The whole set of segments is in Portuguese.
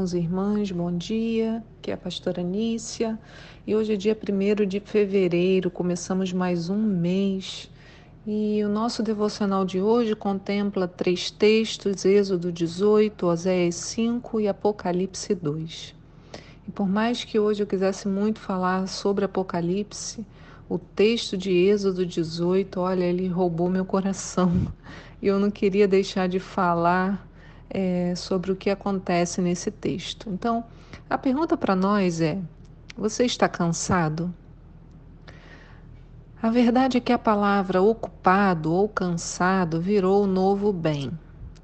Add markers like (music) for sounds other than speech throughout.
irmãos e irmãs, bom dia. Aqui é a pastora Nícia e hoje é dia 1 de fevereiro, começamos mais um mês. E o nosso devocional de hoje contempla três textos: Êxodo 18, Oséias 5 e Apocalipse 2. E por mais que hoje eu quisesse muito falar sobre Apocalipse, o texto de Êxodo 18, olha, ele roubou meu coração. (laughs) E eu não queria deixar de falar é, sobre o que acontece nesse texto. Então, a pergunta para nós é: você está cansado? A verdade é que a palavra ocupado ou cansado virou o novo bem.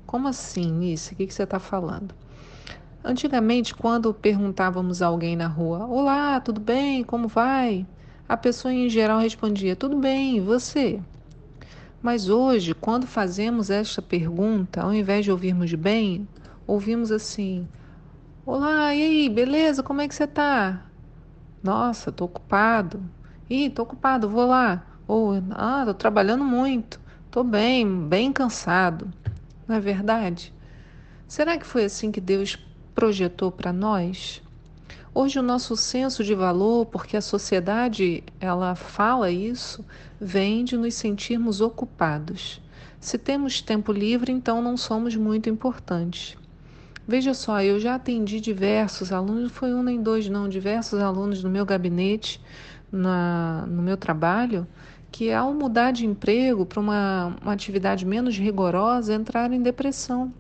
Como assim, Nice? O que você está falando? Antigamente, quando perguntávamos a alguém na rua: Olá, tudo bem? Como vai? A pessoa em geral respondia: Tudo bem, e você? Mas hoje, quando fazemos esta pergunta, ao invés de ouvirmos bem, ouvimos assim: Olá, e aí, beleza? Como é que você tá? Nossa, tô ocupado. Ih, tô ocupado, vou lá. Ou, ah, tô trabalhando muito. Tô bem, bem cansado. Não é verdade? Será que foi assim que Deus projetou para nós? Hoje o nosso senso de valor, porque a sociedade ela fala isso, vem de nos sentirmos ocupados. Se temos tempo livre, então não somos muito importantes. Veja só, eu já atendi diversos alunos, não foi um nem dois, não, diversos alunos no meu gabinete, na, no meu trabalho, que ao mudar de emprego para uma, uma atividade menos rigorosa, entraram em depressão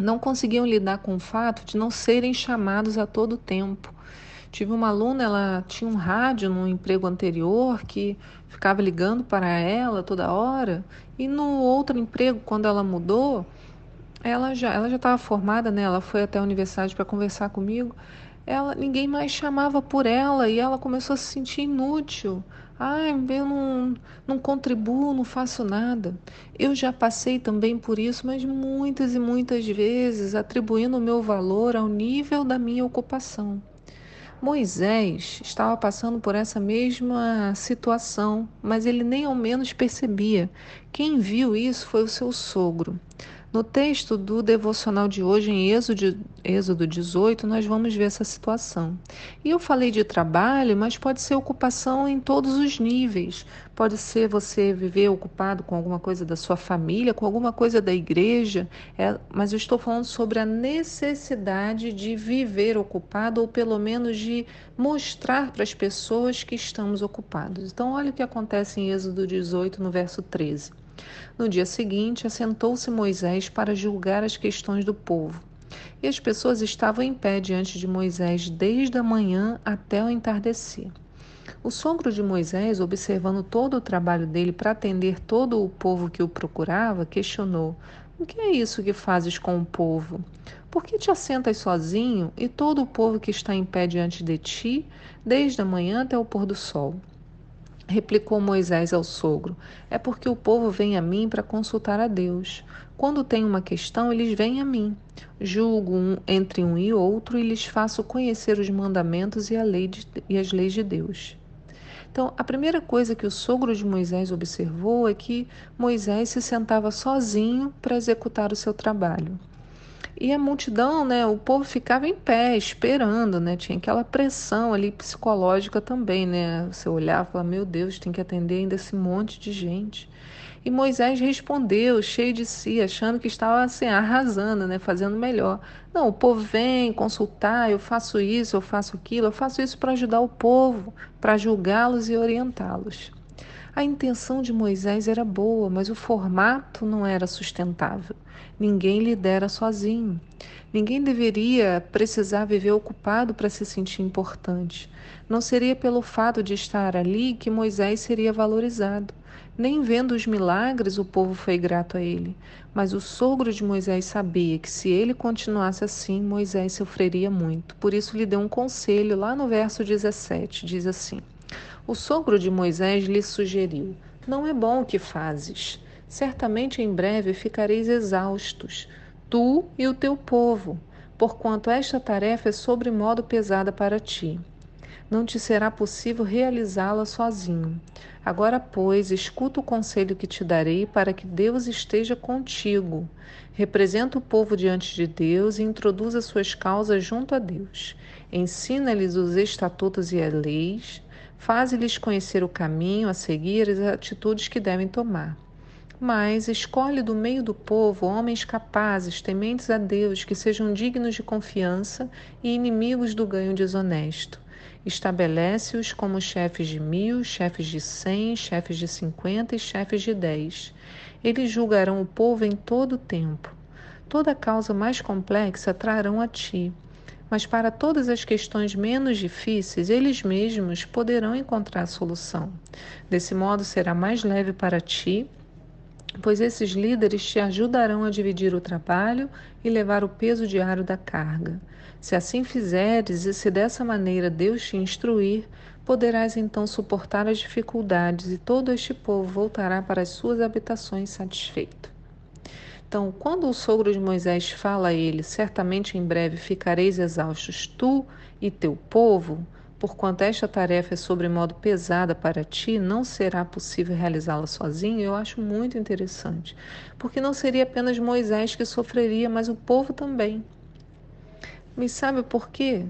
não conseguiam lidar com o fato de não serem chamados a todo tempo. Tive uma aluna, ela tinha um rádio no emprego anterior que ficava ligando para ela toda hora, e no outro emprego, quando ela mudou, ela já ela já estava formada, né? Ela foi até a universidade para conversar comigo. Ela ninguém mais chamava por ela e ela começou a se sentir inútil. Ai, eu não, não contribuo, não faço nada. Eu já passei também por isso, mas muitas e muitas vezes atribuindo o meu valor ao nível da minha ocupação. Moisés estava passando por essa mesma situação, mas ele nem ao menos percebia. Quem viu isso foi o seu sogro. No texto do devocional de hoje, em Êxodo, Êxodo 18, nós vamos ver essa situação. E eu falei de trabalho, mas pode ser ocupação em todos os níveis. Pode ser você viver ocupado com alguma coisa da sua família, com alguma coisa da igreja, é, mas eu estou falando sobre a necessidade de viver ocupado, ou pelo menos de mostrar para as pessoas que estamos ocupados. Então, olha o que acontece em Êxodo 18, no verso 13. No dia seguinte, assentou-se Moisés para julgar as questões do povo. E as pessoas estavam em pé diante de Moisés desde a manhã até o entardecer. O sogro de Moisés, observando todo o trabalho dele para atender todo o povo que o procurava, questionou: O que é isso que fazes com o povo? Por que te assentas sozinho e todo o povo que está em pé diante de ti, desde a manhã até o pôr do sol? Replicou Moisés ao sogro: É porque o povo vem a mim para consultar a Deus. Quando tem uma questão, eles vêm a mim. Julgo um, entre um e outro e lhes faço conhecer os mandamentos e, a lei de, e as leis de Deus. Então, a primeira coisa que o sogro de Moisés observou é que Moisés se sentava sozinho para executar o seu trabalho. E a multidão, né, o povo ficava em pé, esperando, né? Tinha aquela pressão ali psicológica também, né? Você olhava e falava, meu Deus, tem que atender ainda esse monte de gente. E Moisés respondeu, cheio de si, achando que estava assim, arrasando, né, fazendo melhor. Não, o povo vem consultar, eu faço isso, eu faço aquilo, eu faço isso para ajudar o povo, para julgá-los e orientá-los. A intenção de Moisés era boa, mas o formato não era sustentável. Ninguém lidera sozinho. Ninguém deveria precisar viver ocupado para se sentir importante. Não seria pelo fato de estar ali que Moisés seria valorizado. Nem vendo os milagres o povo foi grato a ele. Mas o sogro de Moisés sabia que se ele continuasse assim, Moisés sofreria muito. Por isso lhe deu um conselho lá no verso 17. Diz assim: O sogro de Moisés lhe sugeriu: Não é bom o que fazes. Certamente em breve ficareis exaustos, tu e o teu povo, porquanto esta tarefa é sobremodo pesada para ti. Não te será possível realizá-la sozinho. Agora, pois, escuta o conselho que te darei para que Deus esteja contigo. representa o povo diante de Deus e introduz as suas causas junto a Deus. Ensina-lhes os estatutos e as leis, faz-lhes conhecer o caminho a seguir e as atitudes que devem tomar. Mas escolhe do meio do povo homens capazes, tementes a Deus, que sejam dignos de confiança e inimigos do ganho desonesto. Estabelece-os como chefes de mil, chefes de cem, chefes de cinquenta e chefes de dez. Eles julgarão o povo em todo o tempo. Toda causa mais complexa trarão a ti. Mas para todas as questões menos difíceis, eles mesmos poderão encontrar a solução. Desse modo, será mais leve para ti pois esses líderes te ajudarão a dividir o trabalho e levar o peso diário da carga. Se assim fizeres e se dessa maneira Deus te instruir, poderás então suportar as dificuldades e todo este povo voltará para as suas habitações satisfeito. Então, quando o sogro de Moisés fala a ele, certamente em breve ficareis exaustos tu e teu povo, porquanto esta tarefa é sobremodo pesada para ti, não será possível realizá-la sozinho, eu acho muito interessante. Porque não seria apenas Moisés que sofreria, mas o povo também. Me sabe por quê?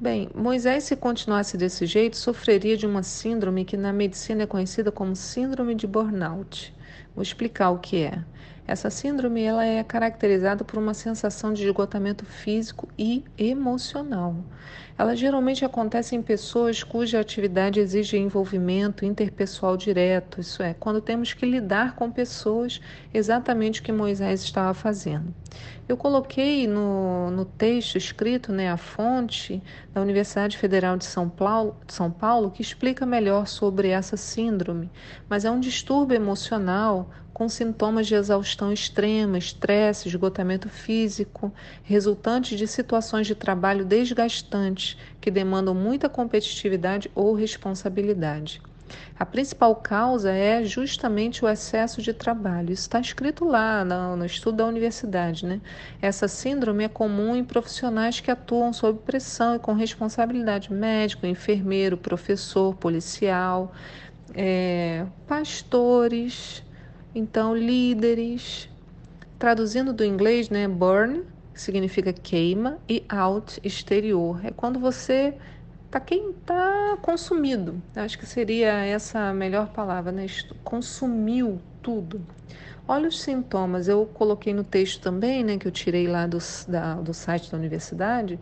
Bem, Moisés, se continuasse desse jeito, sofreria de uma síndrome que na medicina é conhecida como síndrome de burnout. Vou explicar o que é. Essa síndrome ela é caracterizada por uma sensação de esgotamento físico e emocional. Ela geralmente acontece em pessoas cuja atividade exige envolvimento interpessoal direto, isso é, quando temos que lidar com pessoas, exatamente o que Moisés estava fazendo. Eu coloquei no, no texto escrito, né, a fonte da Universidade Federal de São Paulo, de São Paulo, que explica melhor sobre essa síndrome, mas é um distúrbio emocional com sintomas de exaustão extrema, estresse, esgotamento físico, resultantes de situações de trabalho desgastantes que demandam muita competitividade ou responsabilidade. A principal causa é justamente o excesso de trabalho. Isso está escrito lá no, no, estudo da universidade. Né? Essa síndrome é comum em profissionais que atuam sob pressão e com responsabilidade médico, enfermeiro, professor, policial, é, pastores, então líderes. Traduzindo do inglês, né, burn significa queima e out exterior. É quando você para quem está consumido. Acho que seria essa a melhor palavra, né? Consumiu tudo. Olha os sintomas. Eu coloquei no texto também, né? Que eu tirei lá do, da, do site da universidade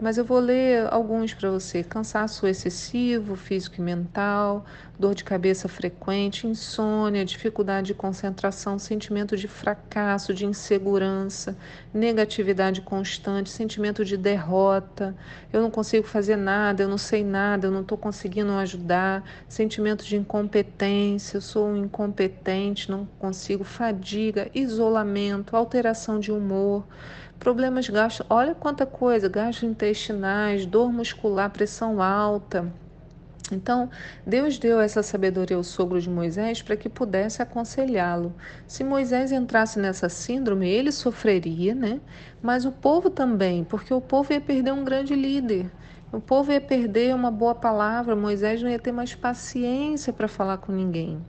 mas eu vou ler alguns para você: cansaço excessivo, físico e mental, dor de cabeça frequente, insônia, dificuldade de concentração, sentimento de fracasso, de insegurança, negatividade constante, sentimento de derrota, eu não consigo fazer nada, eu não sei nada, eu não estou conseguindo ajudar, sentimento de incompetência, eu sou um incompetente, não consigo, fadiga, isolamento, alteração de humor problemas gastro, olha quanta coisa, gastrointestinais, dor muscular, pressão alta. Então, Deus deu essa sabedoria ao sogro de Moisés para que pudesse aconselhá-lo. Se Moisés entrasse nessa síndrome, ele sofreria, né? Mas o povo também, porque o povo ia perder um grande líder. O povo ia perder uma boa palavra, Moisés não ia ter mais paciência para falar com ninguém.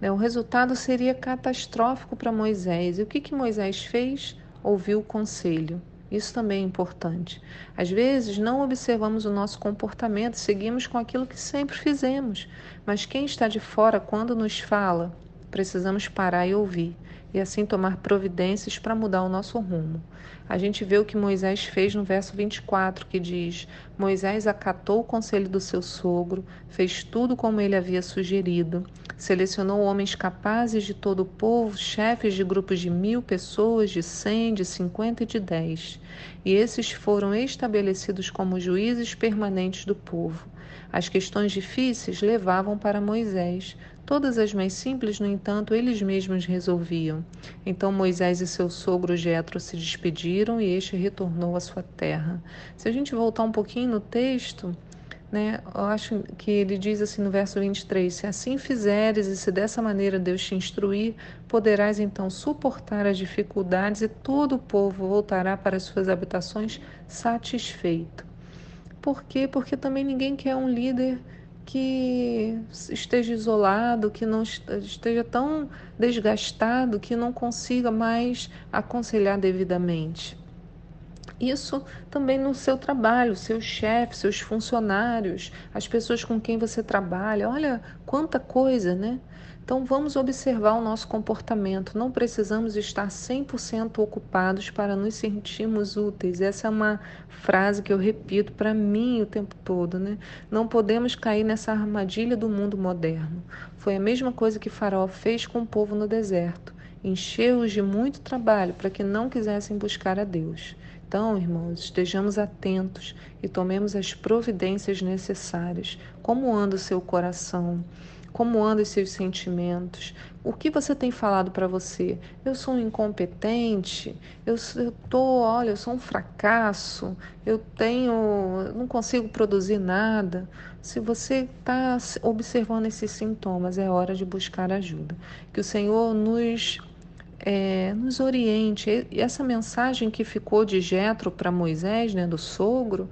Né? O resultado seria catastrófico para Moisés. E o que, que Moisés fez? ouviu o conselho. Isso também é importante. Às vezes não observamos o nosso comportamento, seguimos com aquilo que sempre fizemos, mas quem está de fora, quando nos fala, precisamos parar e ouvir, e assim tomar providências para mudar o nosso rumo. A gente vê o que Moisés fez no verso 24, que diz: Moisés acatou o conselho do seu sogro, fez tudo como ele havia sugerido Selecionou homens capazes de todo o povo, chefes de grupos de mil pessoas, de cem, de cinquenta e de dez. E esses foram estabelecidos como juízes permanentes do povo. As questões difíceis levavam para Moisés. Todas as mais simples, no entanto, eles mesmos resolviam. Então Moisés e seu sogro Jetro se despediram e este retornou à sua terra. Se a gente voltar um pouquinho no texto, né? Eu acho que ele diz assim no verso 23: Se assim fizeres e se dessa maneira Deus te instruir, poderás então suportar as dificuldades e todo o povo voltará para as suas habitações satisfeito. Por quê? Porque também ninguém quer um líder que esteja isolado, que não esteja tão desgastado que não consiga mais aconselhar devidamente. Isso também no seu trabalho, seus chefes, seus funcionários, as pessoas com quem você trabalha. Olha quanta coisa, né? Então vamos observar o nosso comportamento. Não precisamos estar 100% ocupados para nos sentirmos úteis. Essa é uma frase que eu repito para mim o tempo todo, né? Não podemos cair nessa armadilha do mundo moderno. Foi a mesma coisa que Faraó fez com o povo no deserto. Encheu-os de muito trabalho para que não quisessem buscar a Deus. Então, irmãos, estejamos atentos e tomemos as providências necessárias. Como anda o seu coração? Como andam os seus sentimentos? O que você tem falado para você? Eu sou um incompetente? Eu, tô, olha, eu sou um fracasso? Eu tenho, não consigo produzir nada? Se você está observando esses sintomas, é hora de buscar ajuda. Que o Senhor nos é, nos oriente. E essa mensagem que ficou de Jetro para Moisés, né, do sogro,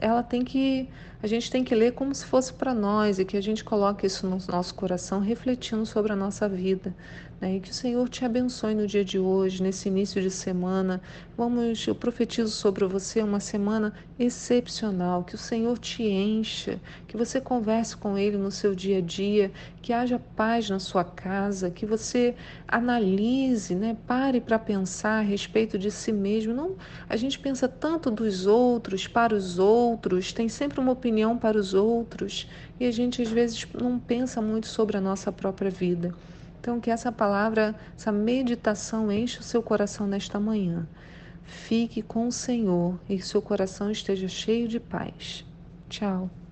ela tem que a gente tem que ler como se fosse para nós e que a gente coloque isso no nosso coração, refletindo sobre a nossa vida. Né? E que o Senhor te abençoe no dia de hoje, nesse início de semana. Vamos, eu profetizo sobre você uma semana excepcional. Que o Senhor te encha, que você converse com Ele no seu dia a dia, que haja paz na sua casa, que você analise, né? pare para pensar a respeito de si mesmo. Não, a gente pensa tanto dos outros, para os outros, tem sempre uma opinião opinião para os outros e a gente às vezes não pensa muito sobre a nossa própria vida. Então, que essa palavra, essa meditação enche o seu coração nesta manhã. Fique com o Senhor e que seu coração esteja cheio de paz. Tchau.